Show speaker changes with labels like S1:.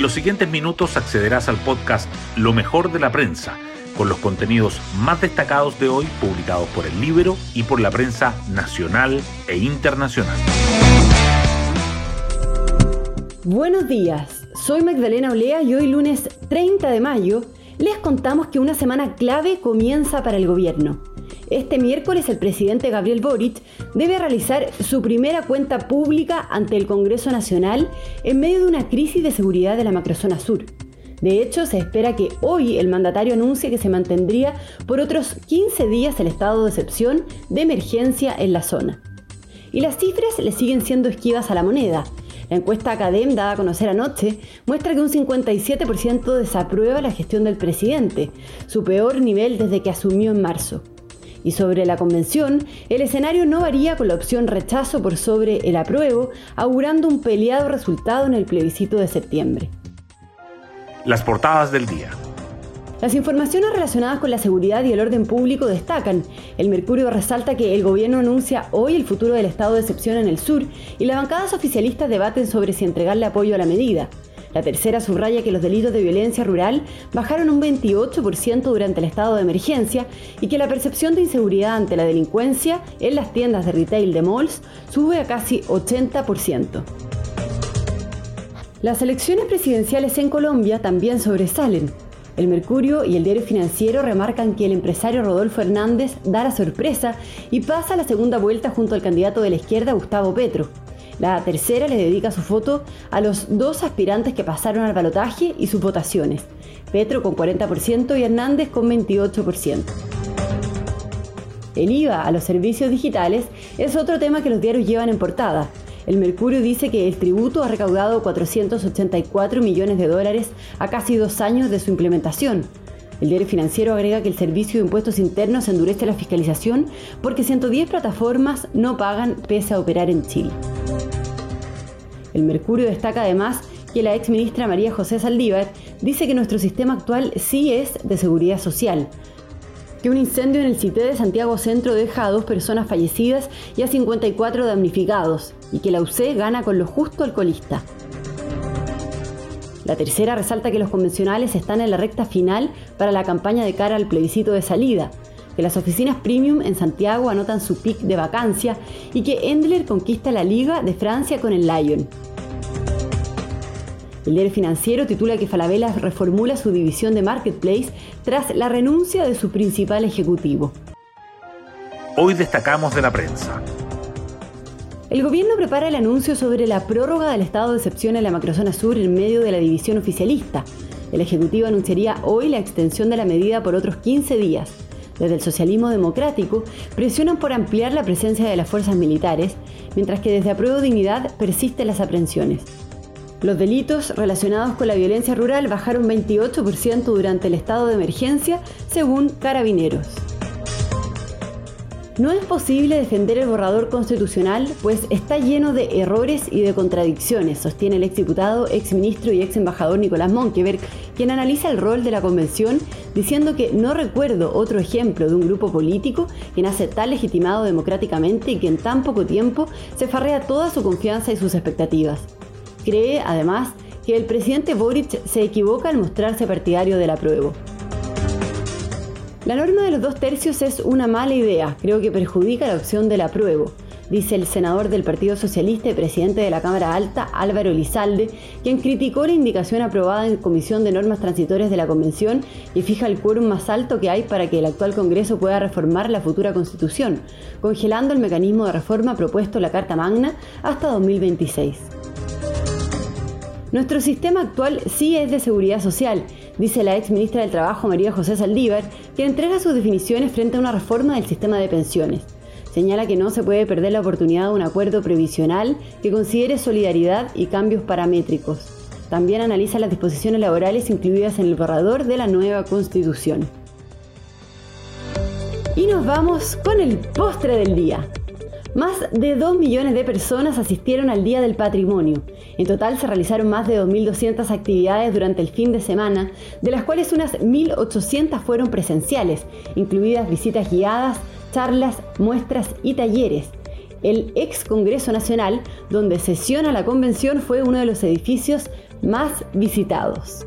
S1: En los siguientes minutos accederás al podcast Lo mejor de la prensa, con los contenidos más destacados de hoy publicados por el libro y por la prensa nacional e internacional.
S2: Buenos días, soy Magdalena Olea y hoy lunes 30 de mayo les contamos que una semana clave comienza para el gobierno. Este miércoles el presidente Gabriel Boric debe realizar su primera cuenta pública ante el Congreso Nacional en medio de una crisis de seguridad de la macrozona sur. De hecho, se espera que hoy el mandatario anuncie que se mantendría por otros 15 días el estado de excepción de emergencia en la zona. Y las cifras le siguen siendo esquivas a la moneda. La encuesta Academ dada a conocer anoche muestra que un 57% desaprueba la gestión del presidente, su peor nivel desde que asumió en marzo. Y sobre la convención, el escenario no varía con la opción rechazo por sobre el apruebo, augurando un peleado resultado en el plebiscito de septiembre.
S1: Las portadas del día.
S2: Las informaciones relacionadas con la seguridad y el orden público destacan. El Mercurio resalta que el gobierno anuncia hoy el futuro del estado de excepción en el sur y las bancadas oficialistas debaten sobre si entregarle apoyo a la medida. La tercera subraya que los delitos de violencia rural bajaron un 28% durante el estado de emergencia y que la percepción de inseguridad ante la delincuencia en las tiendas de retail de malls sube a casi 80%. Las elecciones presidenciales en Colombia también sobresalen. El Mercurio y el diario financiero remarcan que el empresario Rodolfo Hernández da la sorpresa y pasa a la segunda vuelta junto al candidato de la izquierda Gustavo Petro. La tercera le dedica su foto a los dos aspirantes que pasaron al balotaje y sus votaciones, Petro con 40% y Hernández con 28%. El IVA a los servicios digitales es otro tema que los diarios llevan en portada. El Mercurio dice que el tributo ha recaudado 484 millones de dólares a casi dos años de su implementación, el diario financiero agrega que el Servicio de Impuestos Internos endurece la fiscalización porque 110 plataformas no pagan pese a operar en Chile. El Mercurio destaca además que la ex ministra María José Saldívar dice que nuestro sistema actual sí es de seguridad social, que un incendio en el CITE de Santiago Centro deja a dos personas fallecidas y a 54 damnificados, y que la UC gana con lo justo al colista. La tercera resalta que los convencionales están en la recta final para la campaña de cara al plebiscito de salida, que las oficinas premium en Santiago anotan su pic de vacancia y que Endler conquista la Liga de Francia con el Lyon. El diario financiero titula que Falabella reformula su división de Marketplace tras la renuncia de su principal ejecutivo.
S1: Hoy destacamos de la prensa.
S2: El gobierno prepara el anuncio sobre la prórroga del estado de excepción en la macrozona sur en medio de la división oficialista. El Ejecutivo anunciaría hoy la extensión de la medida por otros 15 días. Desde el socialismo democrático presionan por ampliar la presencia de las fuerzas militares, mientras que desde Apruebo Dignidad persisten las aprehensiones. Los delitos relacionados con la violencia rural bajaron 28% durante el estado de emergencia, según Carabineros. No es posible defender el borrador constitucional, pues está lleno de errores y de contradicciones, sostiene el exdiputado, exministro y ex embajador Nicolás Monkeberg, quien analiza el rol de la convención diciendo que no recuerdo otro ejemplo de un grupo político que nace tan legitimado democráticamente y que en tan poco tiempo se farrea toda su confianza y sus expectativas. Cree, además, que el presidente Boric se equivoca al mostrarse partidario del apruebo. La norma de los dos tercios es una mala idea, creo que perjudica la opción del apruebo, dice el senador del Partido Socialista y presidente de la Cámara Alta, Álvaro Lizalde, quien criticó la indicación aprobada en Comisión de Normas Transitorias de la Convención y fija el quórum más alto que hay para que el actual Congreso pueda reformar la futura Constitución, congelando el mecanismo de reforma propuesto en la Carta Magna hasta 2026. Nuestro sistema actual sí es de seguridad social, dice la ex ministra del Trabajo María José Saldívar, que entrega sus definiciones frente a una reforma del sistema de pensiones. Señala que no se puede perder la oportunidad de un acuerdo previsional que considere solidaridad y cambios paramétricos. También analiza las disposiciones laborales incluidas en el borrador de la nueva constitución. Y nos vamos con el postre del día. Más de 2 millones de personas asistieron al Día del Patrimonio. En total se realizaron más de 2.200 actividades durante el fin de semana, de las cuales unas 1.800 fueron presenciales, incluidas visitas guiadas, charlas, muestras y talleres. El ex Congreso Nacional, donde sesiona la convención, fue uno de los edificios más visitados.